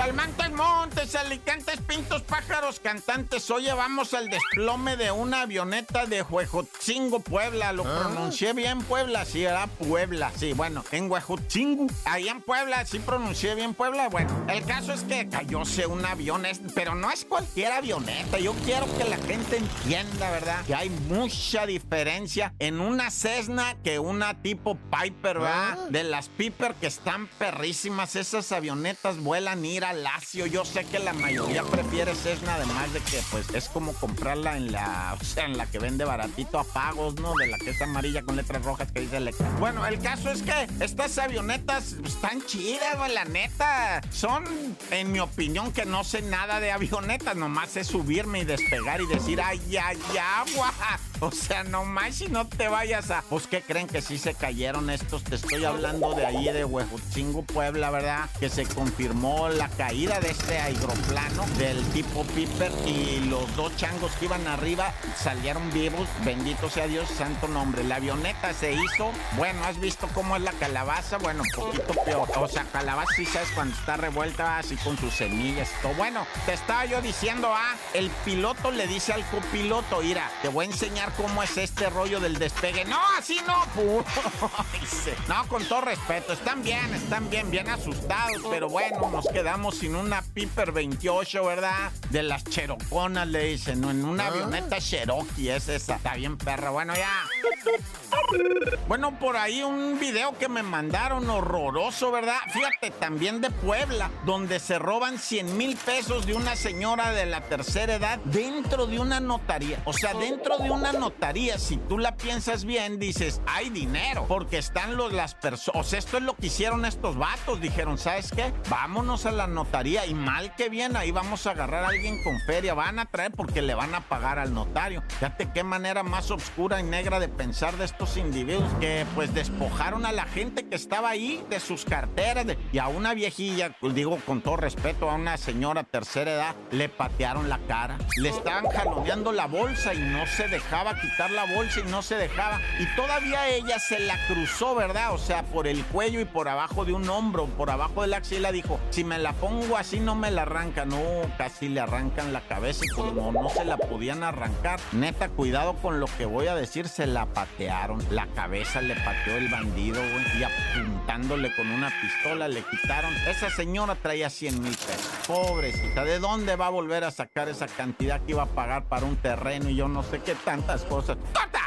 Calmantes Montes, Alicantes, Pintos, Pájaros, Cantantes. Oye, vamos al desplome de una avioneta de Huejotzingo, Puebla. Lo pronuncié bien, Puebla. Sí, era Puebla. Sí, bueno, en Huejotzingo. Ahí en Puebla, sí pronuncié bien Puebla. Bueno, el caso es que cayóse un avión, pero no es cualquier avioneta. Yo quiero que la gente entienda, ¿verdad? Que hay mucha diferencia en una Cessna que una tipo Piper, ¿verdad? De las Piper que están perrísimas. Esas avionetas vuelan ir Lacio. Yo sé que la mayoría prefiere Cessna, además de que pues es como comprarla en la, o sea, en la que vende baratito a pagos, ¿no? De la que es amarilla con letras rojas que dice Electra. Bueno, el caso es que estas avionetas están chidas, güey, la neta. Son, en mi opinión, que no sé nada de avionetas, nomás es subirme y despegar y decir, ay, ay, agua. O sea, nomás si no te vayas a... Pues, ¿qué creen que sí se cayeron estos? Te estoy hablando de ahí, de Huejotzingo, Puebla, ¿verdad? Que se confirmó la caída de este aeroplano del tipo Piper y los dos changos que iban arriba salieron vivos. Bendito sea Dios, santo nombre. La avioneta se hizo... Bueno, ¿has visto cómo es la calabaza? Bueno, poquito peor. O sea, calabaza sí sabes cuando está revuelta así con sus semillas todo. Bueno, te estaba yo diciendo, ah, el piloto le dice al copiloto, mira, te voy a enseñar cómo es este rollo del despegue. No, así no. no, con todo respeto, están bien, están bien, bien asustados, pero bueno, nos quedamos sin una Piper 28, ¿verdad? De las cheroconas, le dicen, no, en una avioneta Cherokee es esa. Está bien, perra, bueno, ya. Bueno, por ahí un video que me mandaron horroroso, ¿verdad? Fíjate, también de Puebla, donde se roban 100 mil pesos de una señora de la tercera edad dentro de una notaría. O sea, dentro de una notaría, si tú la piensas bien, dices, hay dinero, porque están los, las personas. O sea, esto es lo que hicieron estos vatos. Dijeron, ¿sabes qué? Vámonos a la notaría y mal que bien, ahí vamos a agarrar a alguien con feria. Van a traer porque le van a pagar al notario. Fíjate qué manera más oscura y negra de pensar de estos individuos que pues despojaron a la gente que estaba ahí de sus carteras de- y a una viejilla, pues, digo con todo respeto, a una señora tercera edad, le patearon la cara, le estaban jaloneando la bolsa y no se dejaba quitar la bolsa y no se dejaba y todavía ella se la cruzó, ¿verdad? O sea, por el cuello y por abajo de un hombro, por abajo de la axila dijo, si me la pongo así no me la arrancan, no, casi le arrancan la cabeza y como no se la podían arrancar, neta, cuidado con lo que voy a decir, se la patearon, la cabeza le pateó el bandido, güey, y apuntándole con una pistola le quitaron, esa señora traía 100 mil pesos, pobrecita, ¿de dónde va a volver a sacar esa cantidad que iba a pagar para un terreno y yo no sé qué tantas cosas? ¡Corta!